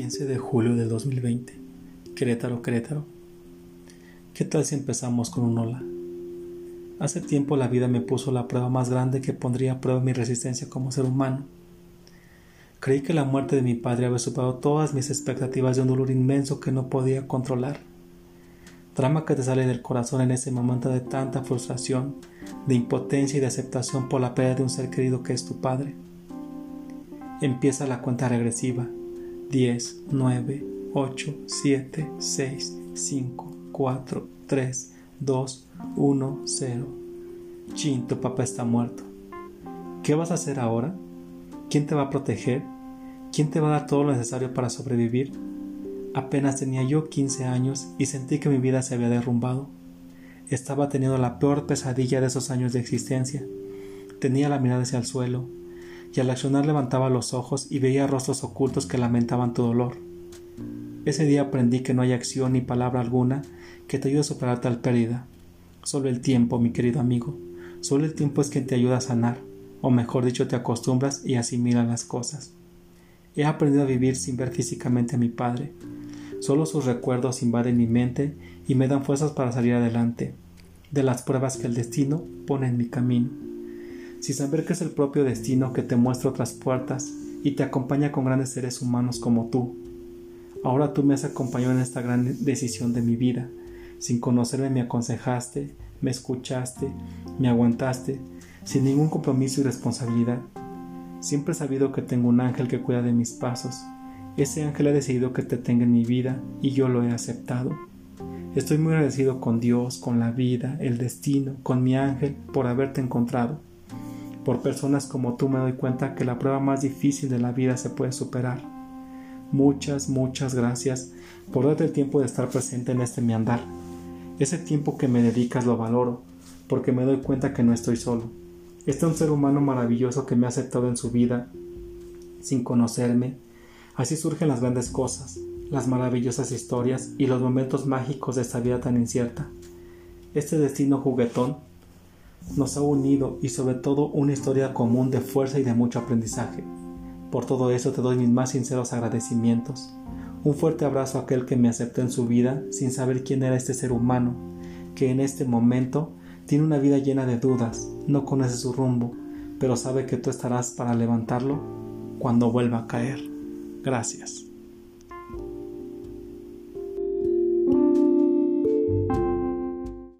15 de julio del 2020. Querétaro, Querétaro. ¿Qué tal si empezamos con un hola? Hace tiempo la vida me puso la prueba más grande que pondría a prueba mi resistencia como ser humano. Creí que la muerte de mi padre había superado todas mis expectativas de un dolor inmenso que no podía controlar. Drama que te sale del corazón en ese momento de tanta frustración, de impotencia y de aceptación por la pérdida de un ser querido que es tu padre. Empieza la cuenta regresiva 10, 9, 8, 7, 6, 5, 4, 3, 2, 1, 0. Chin, tu papá está muerto. ¿Qué vas a hacer ahora? ¿Quién te va a proteger? ¿Quién te va a dar todo lo necesario para sobrevivir? Apenas tenía yo 15 años y sentí que mi vida se había derrumbado. Estaba teniendo la peor pesadilla de esos años de existencia. Tenía la mirada hacia el suelo, y al accionar levantaba los ojos y veía rostros ocultos que lamentaban tu dolor. Ese día aprendí que no hay acción ni palabra alguna que te ayude a superar tal pérdida. Solo el tiempo, mi querido amigo, solo el tiempo es quien te ayuda a sanar, o mejor dicho, te acostumbras y asimilas las cosas. He aprendido a vivir sin ver físicamente a mi padre. Solo sus recuerdos invaden mi mente y me dan fuerzas para salir adelante, de las pruebas que el destino pone en mi camino sin saber que es el propio destino que te muestra otras puertas y te acompaña con grandes seres humanos como tú. Ahora tú me has acompañado en esta gran decisión de mi vida. Sin conocerme me aconsejaste, me escuchaste, me aguantaste, sin ningún compromiso y responsabilidad. Siempre he sabido que tengo un ángel que cuida de mis pasos. Ese ángel ha decidido que te tenga en mi vida y yo lo he aceptado. Estoy muy agradecido con Dios, con la vida, el destino, con mi ángel por haberte encontrado. Por personas como tú me doy cuenta que la prueba más difícil de la vida se puede superar. Muchas, muchas gracias por darte el tiempo de estar presente en este mi andar. Ese tiempo que me dedicas lo valoro, porque me doy cuenta que no estoy solo. Este es un ser humano maravilloso que me ha aceptado en su vida sin conocerme. Así surgen las grandes cosas, las maravillosas historias y los momentos mágicos de esta vida tan incierta. Este destino juguetón nos ha unido y sobre todo una historia común de fuerza y de mucho aprendizaje. Por todo eso te doy mis más sinceros agradecimientos. Un fuerte abrazo a aquel que me aceptó en su vida sin saber quién era este ser humano, que en este momento tiene una vida llena de dudas, no conoce su rumbo, pero sabe que tú estarás para levantarlo cuando vuelva a caer. Gracias.